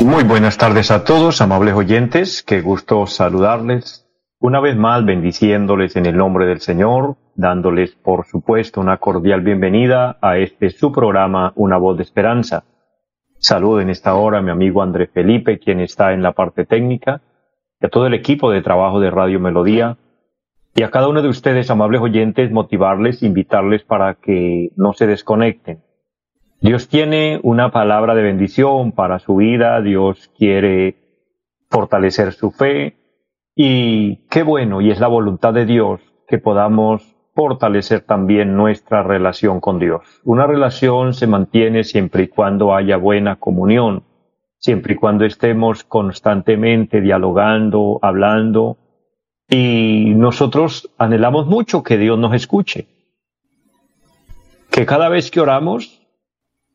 Muy buenas tardes a todos, amables oyentes, qué gusto saludarles. Una vez más, bendiciéndoles en el nombre del Señor, dándoles, por supuesto, una cordial bienvenida a este su programa, Una voz de esperanza. Saludo en esta hora a mi amigo André Felipe, quien está en la parte técnica, y a todo el equipo de trabajo de Radio Melodía, y a cada uno de ustedes, amables oyentes, motivarles, invitarles para que no se desconecten. Dios tiene una palabra de bendición para su vida, Dios quiere fortalecer su fe y qué bueno, y es la voluntad de Dios que podamos fortalecer también nuestra relación con Dios. Una relación se mantiene siempre y cuando haya buena comunión, siempre y cuando estemos constantemente dialogando, hablando, y nosotros anhelamos mucho que Dios nos escuche. Que cada vez que oramos,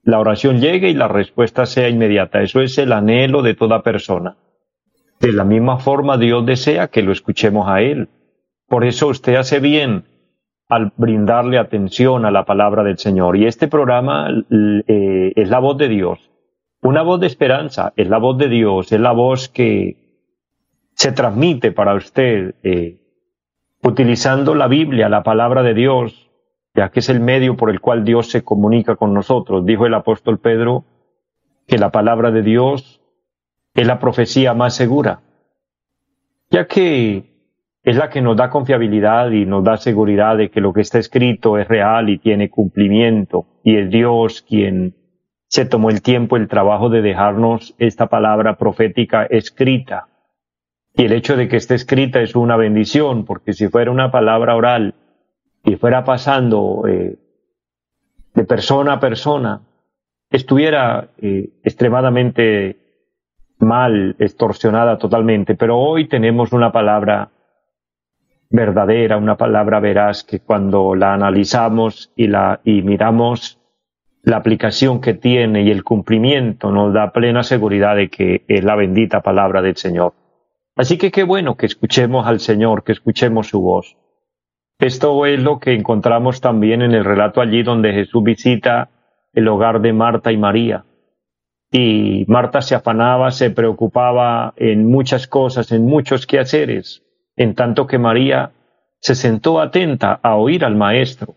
la oración llegue y la respuesta sea inmediata. Eso es el anhelo de toda persona. De la misma forma Dios desea que lo escuchemos a Él. Por eso usted hace bien al brindarle atención a la palabra del Señor. Y este programa eh, es la voz de Dios. Una voz de esperanza, es la voz de Dios, es la voz que se transmite para usted eh, utilizando la Biblia, la palabra de Dios, ya que es el medio por el cual Dios se comunica con nosotros. Dijo el apóstol Pedro que la palabra de Dios es la profecía más segura, ya que es la que nos da confiabilidad y nos da seguridad de que lo que está escrito es real y tiene cumplimiento, y es Dios quien se tomó el tiempo, el trabajo de dejarnos esta palabra profética escrita y el hecho de que esté escrita es una bendición, porque si fuera una palabra oral y fuera pasando eh, de persona a persona, estuviera eh, extremadamente mal, extorsionada totalmente. Pero hoy tenemos una palabra verdadera, una palabra veraz que cuando la analizamos y la y miramos la aplicación que tiene y el cumplimiento nos da plena seguridad de que es la bendita palabra del Señor. Así que qué bueno que escuchemos al Señor, que escuchemos su voz. Esto es lo que encontramos también en el relato allí donde Jesús visita el hogar de Marta y María. Y Marta se afanaba, se preocupaba en muchas cosas, en muchos quehaceres, en tanto que María se sentó atenta a oír al Maestro.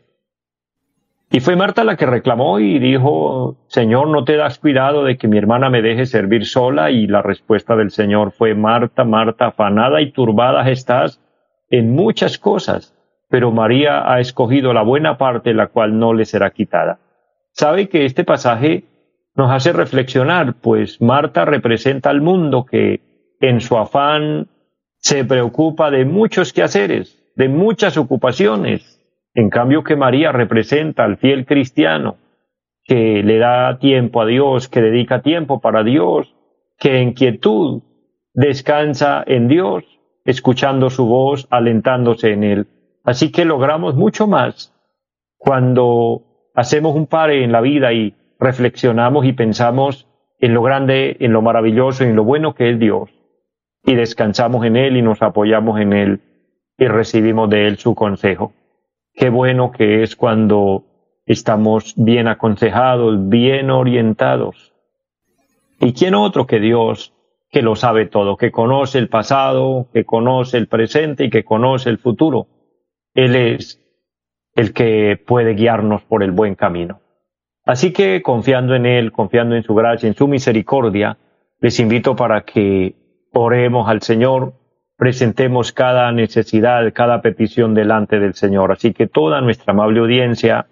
Y fue Marta la que reclamó y dijo, Señor, ¿no te das cuidado de que mi hermana me deje servir sola? Y la respuesta del Señor fue, Marta, Marta, afanada y turbada estás en muchas cosas, pero María ha escogido la buena parte la cual no le será quitada. ¿Sabe que este pasaje nos hace reflexionar? Pues Marta representa al mundo que en su afán se preocupa de muchos quehaceres, de muchas ocupaciones, en cambio que María representa al fiel cristiano que le da tiempo a Dios, que dedica tiempo para Dios, que en quietud descansa en Dios, escuchando su voz, alentándose en Él. Así que logramos mucho más cuando hacemos un pare en la vida y reflexionamos y pensamos en lo grande, en lo maravilloso en lo bueno que es Dios. Y descansamos en Él y nos apoyamos en Él y recibimos de Él su consejo. Qué bueno que es cuando estamos bien aconsejados, bien orientados. ¿Y quién otro que Dios, que lo sabe todo, que conoce el pasado, que conoce el presente y que conoce el futuro? Él es el que puede guiarnos por el buen camino. Así que confiando en Él, confiando en su gracia, en su misericordia, les invito para que oremos al Señor presentemos cada necesidad, cada petición delante del Señor. Así que toda nuestra amable audiencia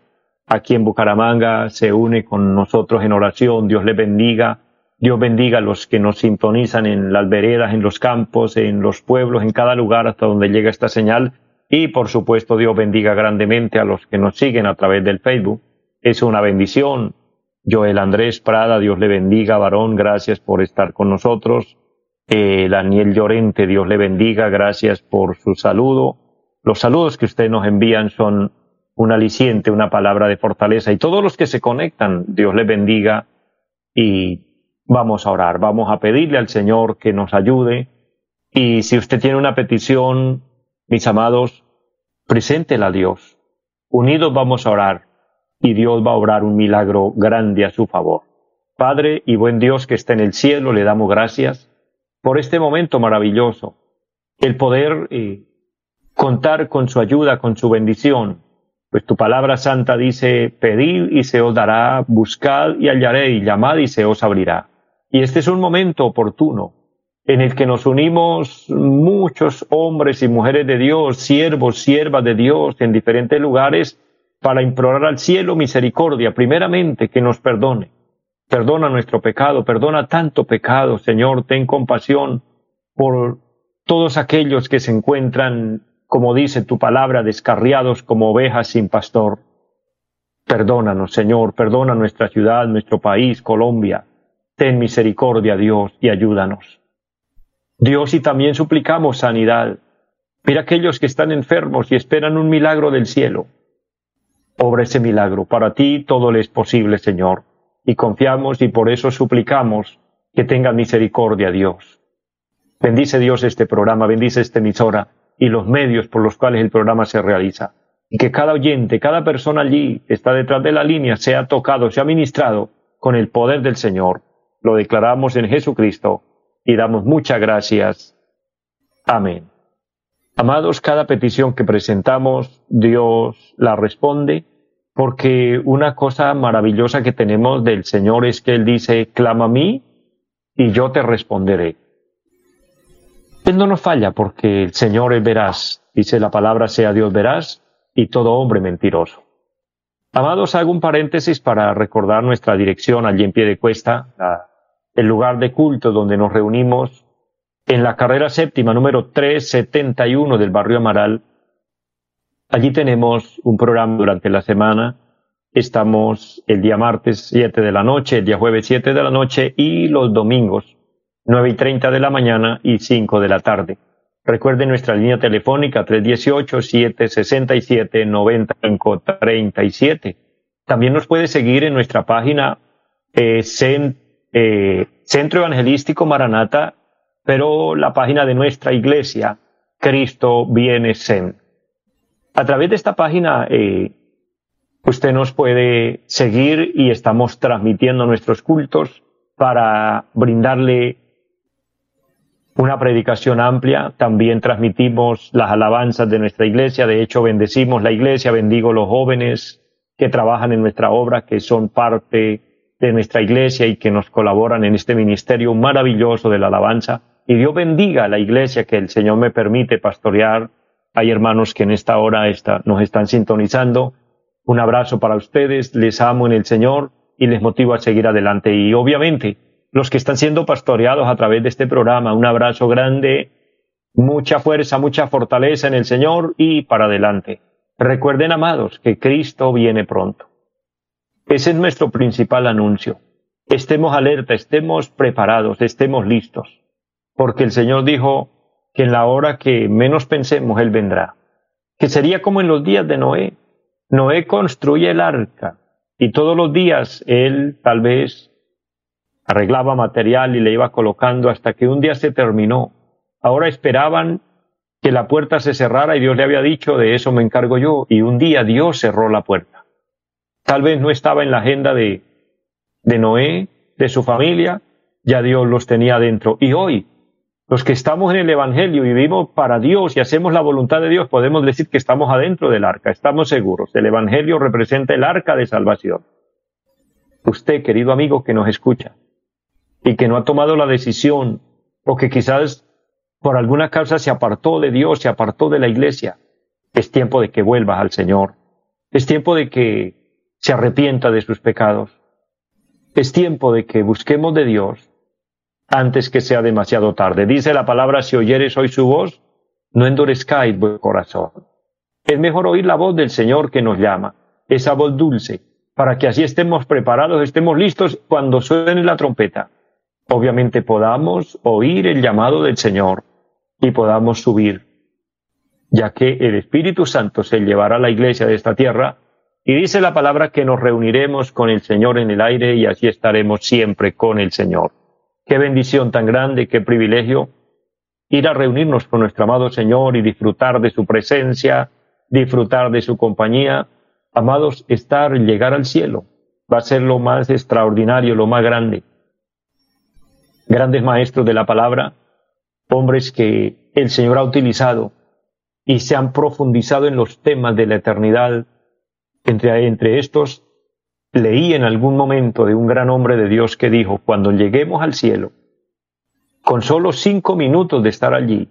aquí en Bucaramanga se une con nosotros en oración. Dios les bendiga. Dios bendiga a los que nos sintonizan en las veredas, en los campos, en los pueblos, en cada lugar hasta donde llega esta señal. y por supuesto Dios bendiga grandemente a los que nos siguen a través del Facebook. Es una bendición. Joel Andrés Prada, Dios le bendiga, varón, gracias por estar con nosotros. Eh, Daniel Llorente, Dios le bendiga, gracias por su saludo. Los saludos que ustedes nos envían son un aliciente, una palabra de fortaleza. Y todos los que se conectan, Dios les bendiga y vamos a orar, vamos a pedirle al Señor que nos ayude. Y si usted tiene una petición, mis amados, preséntela a Dios. Unidos vamos a orar y Dios va a obrar un milagro grande a su favor. Padre y buen Dios que está en el cielo, le damos gracias por este momento maravilloso, el poder eh, contar con su ayuda, con su bendición, pues tu palabra santa dice, pedid y se os dará, buscad y hallaréis, llamad y se os abrirá. Y este es un momento oportuno en el que nos unimos muchos hombres y mujeres de Dios, siervos, siervas de Dios en diferentes lugares para implorar al cielo misericordia, primeramente que nos perdone. Perdona nuestro pecado, perdona tanto pecado, Señor, ten compasión por todos aquellos que se encuentran como dice tu palabra, descarriados como ovejas sin pastor. Perdónanos, Señor, perdona nuestra ciudad, nuestro país, Colombia. Ten misericordia, Dios, y ayúdanos. Dios, y también suplicamos sanidad. Mira aquellos que están enfermos y esperan un milagro del cielo. Obra ese milagro. Para ti todo le es posible, Señor. Y confiamos y por eso suplicamos que tenga misericordia, Dios. Bendice Dios este programa, bendice esta emisora y los medios por los cuales el programa se realiza. Y que cada oyente, cada persona allí que está detrás de la línea sea tocado, sea ministrado con el poder del Señor. Lo declaramos en Jesucristo y damos muchas gracias. Amén. Amados, cada petición que presentamos, Dios la responde, porque una cosa maravillosa que tenemos del Señor es que Él dice, clama a mí y yo te responderé. Él no nos falla porque el Señor es veraz. Dice la palabra sea Dios veraz y todo hombre mentiroso. Amados, hago un paréntesis para recordar nuestra dirección allí en pie de cuesta, el lugar de culto donde nos reunimos en la carrera séptima número 371 del barrio Amaral. Allí tenemos un programa durante la semana. Estamos el día martes 7 de la noche, el día jueves 7 de la noche y los domingos 9 y 30 de la mañana y 5 de la tarde. Recuerde nuestra línea telefónica 318-767-9537. También nos puede seguir en nuestra página eh, eh, Centro Evangelístico Maranata, pero la página de nuestra iglesia, Cristo Viene Sen. A través de esta página eh, usted nos puede seguir y estamos transmitiendo nuestros cultos para brindarle una predicación amplia. También transmitimos las alabanzas de nuestra iglesia. De hecho, bendecimos la iglesia, bendigo los jóvenes que trabajan en nuestra obra, que son parte de nuestra iglesia y que nos colaboran en este ministerio maravilloso de la alabanza. Y Dios bendiga a la iglesia que el Señor me permite pastorear. Hay hermanos que en esta hora nos están sintonizando. Un abrazo para ustedes, les amo en el Señor y les motivo a seguir adelante. Y obviamente, los que están siendo pastoreados a través de este programa. Un abrazo grande, mucha fuerza, mucha fortaleza en el Señor y para adelante. Recuerden, amados, que Cristo viene pronto. Ese es nuestro principal anuncio. Estemos alerta, estemos preparados, estemos listos, porque el Señor dijo que en la hora que menos pensemos Él vendrá, que sería como en los días de Noé. Noé construye el arca y todos los días Él tal vez arreglaba material y le iba colocando hasta que un día se terminó. Ahora esperaban que la puerta se cerrara y Dios le había dicho, de eso me encargo yo, y un día Dios cerró la puerta. Tal vez no estaba en la agenda de, de Noé, de su familia, ya Dios los tenía dentro. Y hoy, los que estamos en el Evangelio y vivimos para Dios y hacemos la voluntad de Dios, podemos decir que estamos adentro del arca, estamos seguros. El Evangelio representa el arca de salvación. Usted, querido amigo que nos escucha, y que no ha tomado la decisión o que quizás por alguna causa se apartó de Dios, se apartó de la iglesia, es tiempo de que vuelvas al Señor. Es tiempo de que se arrepienta de sus pecados. Es tiempo de que busquemos de Dios antes que sea demasiado tarde. Dice la palabra, si oyeres hoy su voz, no endurezcáis vuestro corazón. Es mejor oír la voz del Señor que nos llama, esa voz dulce, para que así estemos preparados, estemos listos cuando suene la trompeta. Obviamente podamos oír el llamado del Señor y podamos subir, ya que el Espíritu Santo se llevará a la iglesia de esta tierra y dice la palabra que nos reuniremos con el Señor en el aire y así estaremos siempre con el Señor. Qué bendición tan grande, qué privilegio ir a reunirnos con nuestro amado Señor y disfrutar de su presencia, disfrutar de su compañía. Amados, estar, llegar al cielo, va a ser lo más extraordinario, lo más grande. Grandes maestros de la palabra, hombres que el Señor ha utilizado y se han profundizado en los temas de la eternidad. Entre, entre estos, leí en algún momento de un gran hombre de Dios que dijo, cuando lleguemos al cielo, con solo cinco minutos de estar allí,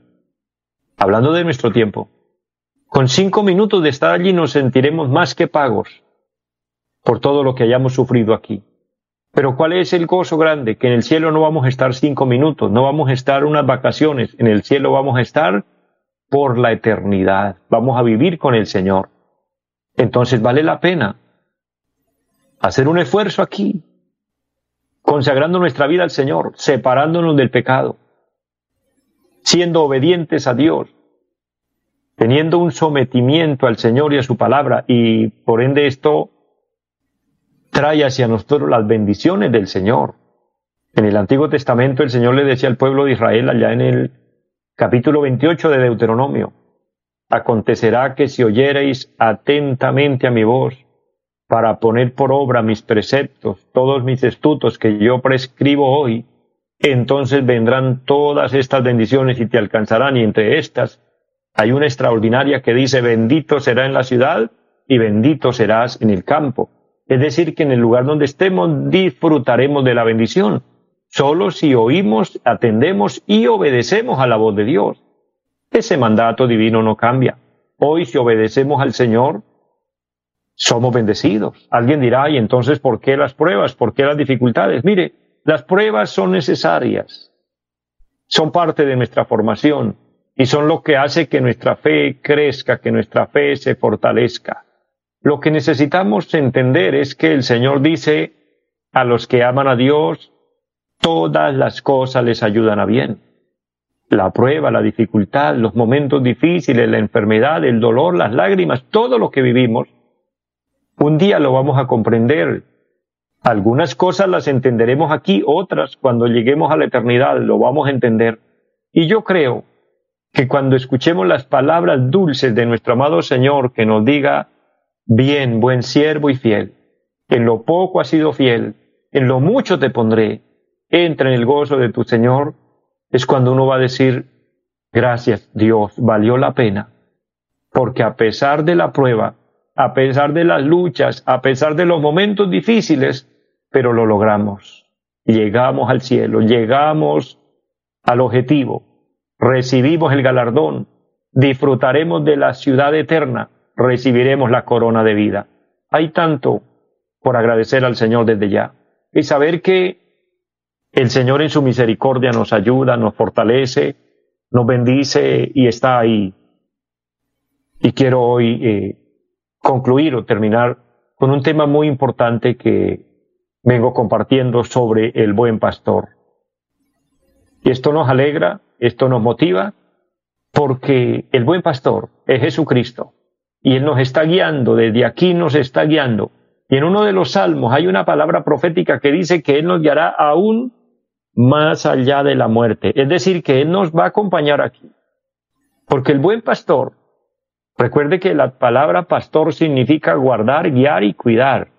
hablando de nuestro tiempo, con cinco minutos de estar allí nos sentiremos más que pagos por todo lo que hayamos sufrido aquí. Pero ¿cuál es el gozo grande? Que en el cielo no vamos a estar cinco minutos, no vamos a estar unas vacaciones, en el cielo vamos a estar por la eternidad, vamos a vivir con el Señor. Entonces vale la pena hacer un esfuerzo aquí, consagrando nuestra vida al Señor, separándonos del pecado, siendo obedientes a Dios, teniendo un sometimiento al Señor y a su palabra, y por ende esto trae hacia nosotros las bendiciones del Señor. En el Antiguo Testamento el Señor le decía al pueblo de Israel allá en el capítulo 28 de Deuteronomio, acontecerá que si oyereis atentamente a mi voz, para poner por obra mis preceptos, todos mis estatutos que yo prescribo hoy, entonces vendrán todas estas bendiciones y te alcanzarán. Y entre estas hay una extraordinaria que dice, bendito será en la ciudad y bendito serás en el campo. Es decir, que en el lugar donde estemos disfrutaremos de la bendición, solo si oímos, atendemos y obedecemos a la voz de Dios. Ese mandato divino no cambia. Hoy si obedecemos al Señor, somos bendecidos. Alguien dirá, ¿y entonces por qué las pruebas? ¿Por qué las dificultades? Mire, las pruebas son necesarias, son parte de nuestra formación y son lo que hace que nuestra fe crezca, que nuestra fe se fortalezca. Lo que necesitamos entender es que el Señor dice a los que aman a Dios, todas las cosas les ayudan a bien. La prueba, la dificultad, los momentos difíciles, la enfermedad, el dolor, las lágrimas, todo lo que vivimos, un día lo vamos a comprender. Algunas cosas las entenderemos aquí, otras cuando lleguemos a la eternidad lo vamos a entender. Y yo creo que cuando escuchemos las palabras dulces de nuestro amado Señor que nos diga, bien, buen siervo y fiel, en lo poco has sido fiel, en lo mucho te pondré, entra en el gozo de tu Señor, es cuando uno va a decir, gracias Dios, valió la pena, porque a pesar de la prueba, a pesar de las luchas, a pesar de los momentos difíciles, pero lo logramos. Llegamos al cielo, llegamos al objetivo, recibimos el galardón, disfrutaremos de la ciudad eterna, recibiremos la corona de vida. Hay tanto por agradecer al Señor desde ya y saber que el Señor en su misericordia nos ayuda, nos fortalece, nos bendice y está ahí. Y quiero hoy eh, concluir o terminar con un tema muy importante que vengo compartiendo sobre el buen pastor. Y esto nos alegra, esto nos motiva, porque el buen pastor es Jesucristo y Él nos está guiando, desde aquí nos está guiando. Y en uno de los salmos hay una palabra profética que dice que Él nos guiará aún más allá de la muerte. Es decir, que Él nos va a acompañar aquí. Porque el buen pastor Recuerde que la palabra pastor significa guardar, guiar y cuidar.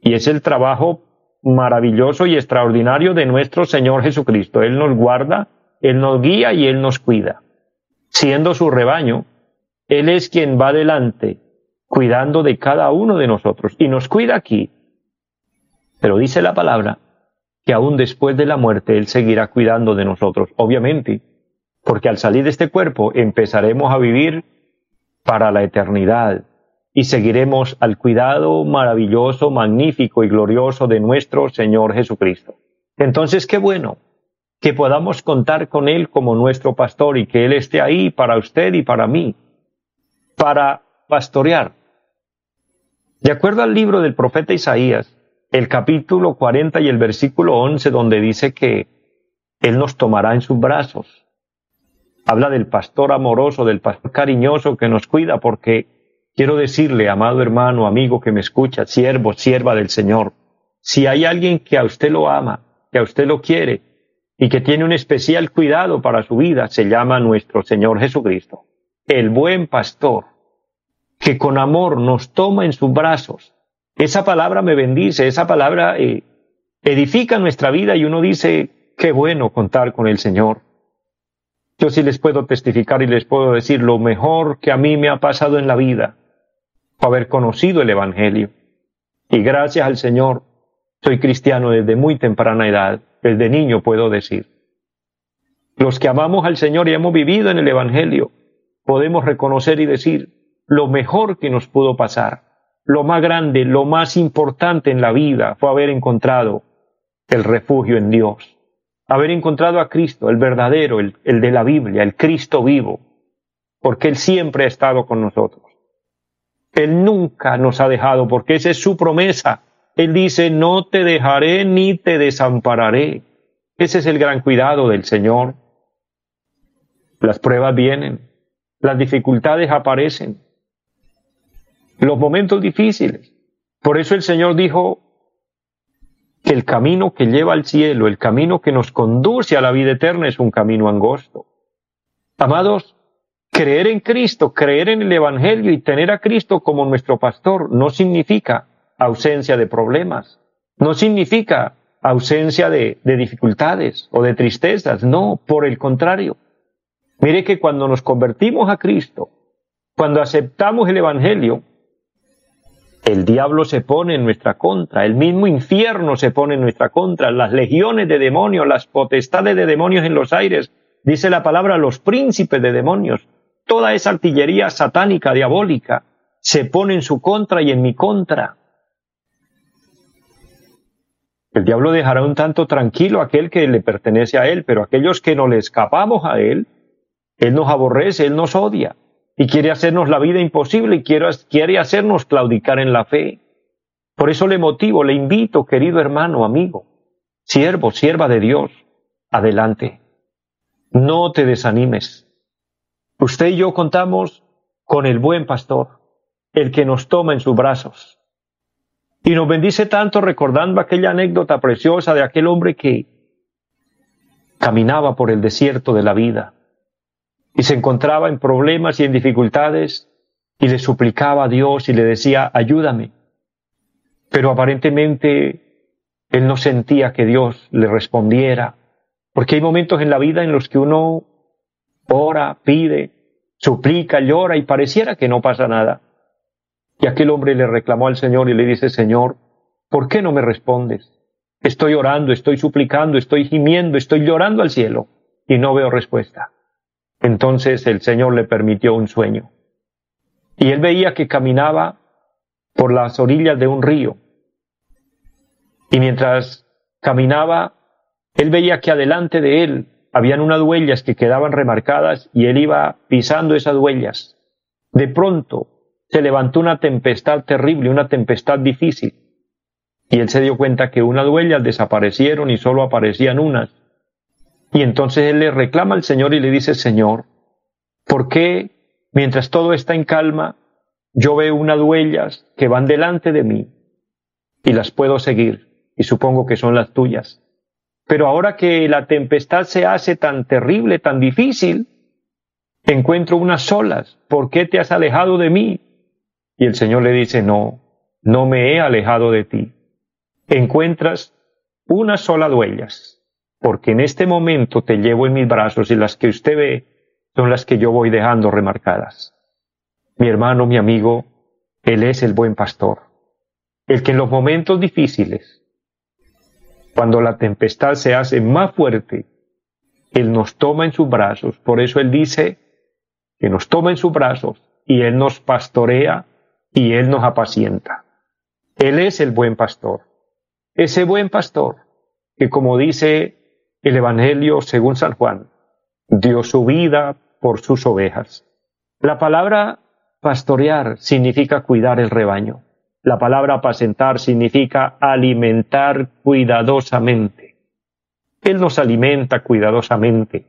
Y es el trabajo maravilloso y extraordinario de nuestro Señor Jesucristo. Él nos guarda, Él nos guía y Él nos cuida. Siendo su rebaño, Él es quien va adelante, cuidando de cada uno de nosotros. Y nos cuida aquí. Pero dice la palabra que aún después de la muerte Él seguirá cuidando de nosotros, obviamente, porque al salir de este cuerpo empezaremos a vivir para la eternidad y seguiremos al cuidado maravilloso, magnífico y glorioso de nuestro Señor Jesucristo. Entonces, qué bueno que podamos contar con Él como nuestro pastor y que Él esté ahí para usted y para mí, para pastorear. De acuerdo al libro del profeta Isaías, el capítulo 40 y el versículo 11, donde dice que Él nos tomará en sus brazos. Habla del pastor amoroso, del pastor cariñoso que nos cuida, porque quiero decirle, amado hermano, amigo que me escucha, siervo, sierva del Señor, si hay alguien que a usted lo ama, que a usted lo quiere y que tiene un especial cuidado para su vida, se llama nuestro Señor Jesucristo, el buen pastor, que con amor nos toma en sus brazos. Esa palabra me bendice, esa palabra eh, edifica nuestra vida y uno dice, qué bueno contar con el Señor. Yo sí les puedo testificar y les puedo decir lo mejor que a mí me ha pasado en la vida haber conocido el Evangelio. Y gracias al Señor soy cristiano desde muy temprana edad, desde niño puedo decir. Los que amamos al Señor y hemos vivido en el Evangelio, podemos reconocer y decir lo mejor que nos pudo pasar, lo más grande, lo más importante en la vida fue haber encontrado el refugio en Dios, haber encontrado a Cristo, el verdadero, el, el de la Biblia, el Cristo vivo, porque Él siempre ha estado con nosotros. Él nunca nos ha dejado, porque esa es su promesa él dice, no te dejaré ni te desampararé. Ese es el gran cuidado del Señor. Las pruebas vienen, las dificultades aparecen, los momentos difíciles. Por eso el Señor dijo que el camino que lleva al cielo, el camino que nos conduce a la vida eterna es un camino angosto. Amados, creer en Cristo, creer en el Evangelio y tener a Cristo como nuestro pastor no significa ausencia de problemas, no significa ausencia de, dificultades o de tristezas, no, por el contrario. Mire que cuando nos convertimos a Cristo, cuando aceptamos el Evangelio, el diablo se pone en nuestra contra, el mismo infierno se pone en nuestra contra, las legiones de demonios, las potestades de demonios en los aires, dice la palabra, los príncipes de demonios, toda esa artillería satánica, diabólica, se pone en su contra y en mi contra. El diablo dejará un tanto tranquilo a aquel que le pertenece a él, pero aquellos que no le escapamos a él, él nos aborrece, él nos odia y quiere hacernos la vida imposible y quiere, quiere hacernos claudicar en la fe. Por eso le motivo, le invito, querido hermano, amigo, siervo, sierva de Dios, adelante. No te desanimes. Usted y yo contamos con el buen pastor, el que nos toma en sus brazos, y nos bendice tanto recordando aquella anécdota preciosa de aquel hombre que caminaba por el desierto de la vida y se encontraba en problemas y en dificultades y le suplicaba a Dios y le decía, ayúdame. Pero aparentemente él no sentía que Dios le respondiera, porque hay momentos en la vida en los que uno ora, pide, suplica, llora y pareciera que no pasa nada. Y aquel hombre le reclamó al Señor y le dice, Señor, ¿por qué no me respondes? Estoy orando, estoy suplicando, estoy gimiendo, estoy llorando al cielo y no veo respuesta. Entonces el Señor le permitió un sueño. Y él veía que caminaba por las orillas de un río. Y mientras caminaba, él veía que adelante de él habían unas huellas que quedaban remarcadas y él iba pisando esas huellas. De pronto se levantó una tempestad terrible, una tempestad difícil. Y él se dio cuenta que unas huellas desaparecieron y solo aparecían unas. Y entonces él le reclama al Señor y le dice, Señor, ¿por qué mientras todo está en calma, yo veo unas huellas que van delante de mí y las puedo seguir y supongo que son las tuyas? Pero ahora que la tempestad se hace tan terrible, tan difícil, encuentro unas solas. ¿Por qué te has alejado de mí? Y el Señor le dice, no, no me he alejado de ti. Encuentras una sola huellas, porque en este momento te llevo en mis brazos y las que usted ve son las que yo voy dejando remarcadas. Mi hermano, mi amigo, Él es el buen pastor, el que en los momentos difíciles, cuando la tempestad se hace más fuerte, Él nos toma en sus brazos. Por eso Él dice que nos toma en sus brazos y Él nos pastorea y Él nos apacienta. Él es el buen pastor. Ese buen pastor que, como dice el Evangelio según San Juan, dio su vida por sus ovejas. La palabra pastorear significa cuidar el rebaño. La palabra apacentar significa alimentar cuidadosamente. Él nos alimenta cuidadosamente.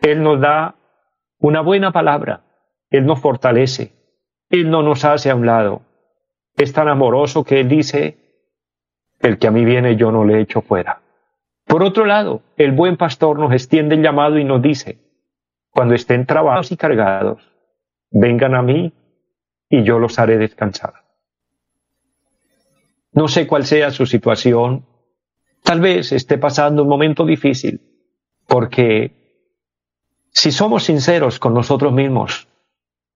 Él nos da una buena palabra. Él nos fortalece. Él no nos hace a un lado. Es tan amoroso que Él dice, el que a mí viene yo no le echo fuera. Por otro lado, el buen pastor nos extiende el llamado y nos dice, cuando estén trabajados y cargados, vengan a mí y yo los haré descansar. No sé cuál sea su situación, tal vez esté pasando un momento difícil, porque si somos sinceros con nosotros mismos,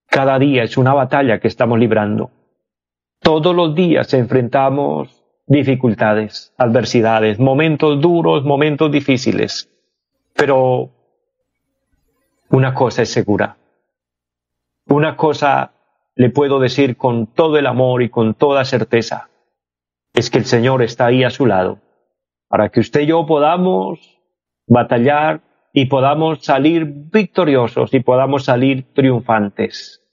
cada día es una batalla que estamos librando. Todos los días enfrentamos dificultades, adversidades, momentos duros, momentos difíciles. Pero una cosa es segura. Una cosa le puedo decir con todo el amor y con toda certeza. Es que el Señor está ahí a su lado para que usted y yo podamos batallar y podamos salir victoriosos y podamos salir triunfantes.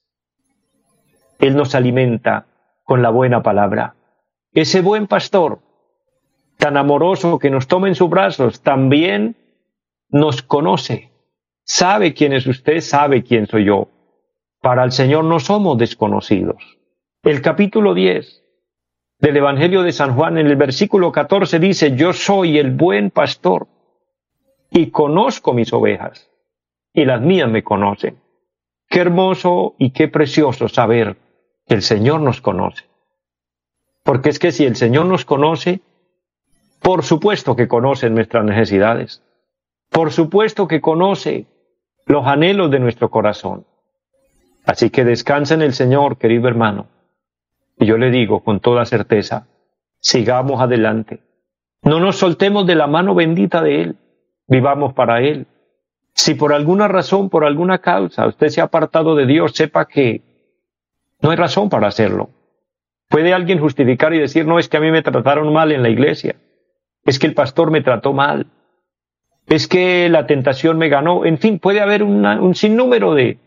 Él nos alimenta con la buena palabra ese buen pastor, tan amoroso que nos toma en sus brazos, también nos conoce, sabe quién es usted, sabe quién soy yo. Para el Señor no somos desconocidos. El capítulo 10 del Evangelio de San Juan en el versículo 14 dice, yo soy el buen pastor y conozco mis ovejas y las mías me conocen. Qué hermoso y qué precioso saber que el Señor nos conoce. Porque es que si el Señor nos conoce, por supuesto que conoce nuestras necesidades. Por supuesto que conoce los anhelos de nuestro corazón. Así que descansa en el Señor, querido hermano. Y yo le digo con toda certeza, sigamos adelante. No nos soltemos de la mano bendita de Él. Vivamos para Él. Si por alguna razón, por alguna causa, usted se ha apartado de Dios, sepa que no hay razón para hacerlo. ¿Puede alguien justificar y decir, no, es que a mí me trataron mal en la iglesia? Es que el pastor me trató mal. Es que la tentación me ganó. En fin, puede haber un sinnúmero de,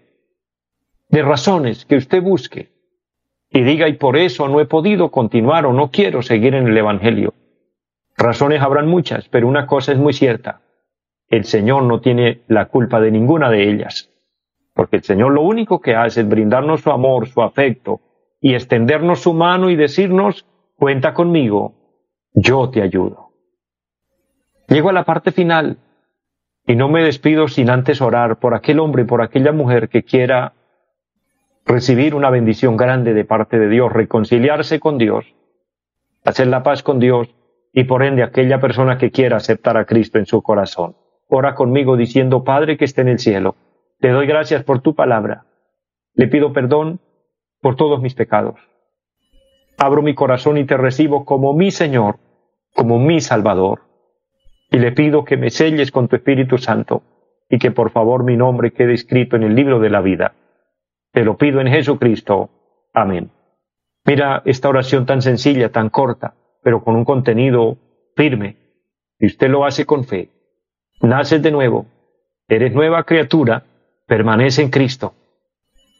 de razones que usted busque y diga, y por eso no he podido continuar o no quiero seguir en el Evangelio. Razones habrán muchas, pero una cosa es muy cierta. El Señor no tiene la culpa de ninguna de ellas. Porque el Señor lo único que hace es brindarnos su amor, su afecto, y extendernos su mano y decirnos, cuenta conmigo, yo te ayudo. Llego a la parte final y no me despido sin antes orar por aquel hombre y por aquella mujer que quiera recibir una bendición grande de parte de Dios, reconciliarse con Dios, hacer la paz con Dios y por ende aquella persona que quiera aceptar a Cristo en su corazón. Ora conmigo diciendo, Padre que esté en el cielo, te doy gracias por tu palabra. Le pido perdón por todos mis pecados. Abro mi corazón y te recibo como mi Señor, como mi Salvador. Y le pido que me selles con tu Espíritu Santo y que por favor mi nombre quede escrito en el libro de la vida. Te lo pido en Jesucristo. Amén. Mira esta oración tan sencilla, tan corta, pero con un contenido firme. Y usted lo hace con fe. Naces de nuevo, eres nueva criatura, permanece en Cristo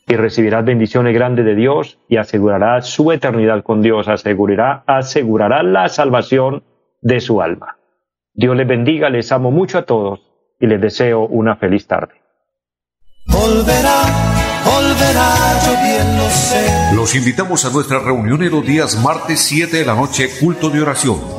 y recibirás bendiciones grandes de Dios y asegurarás su eternidad con Dios, asegurará, asegurará la salvación de su alma. Dios les bendiga, les amo mucho a todos y les deseo una feliz tarde. Los invitamos a nuestra reunión en los días martes 7 de la noche, culto de oración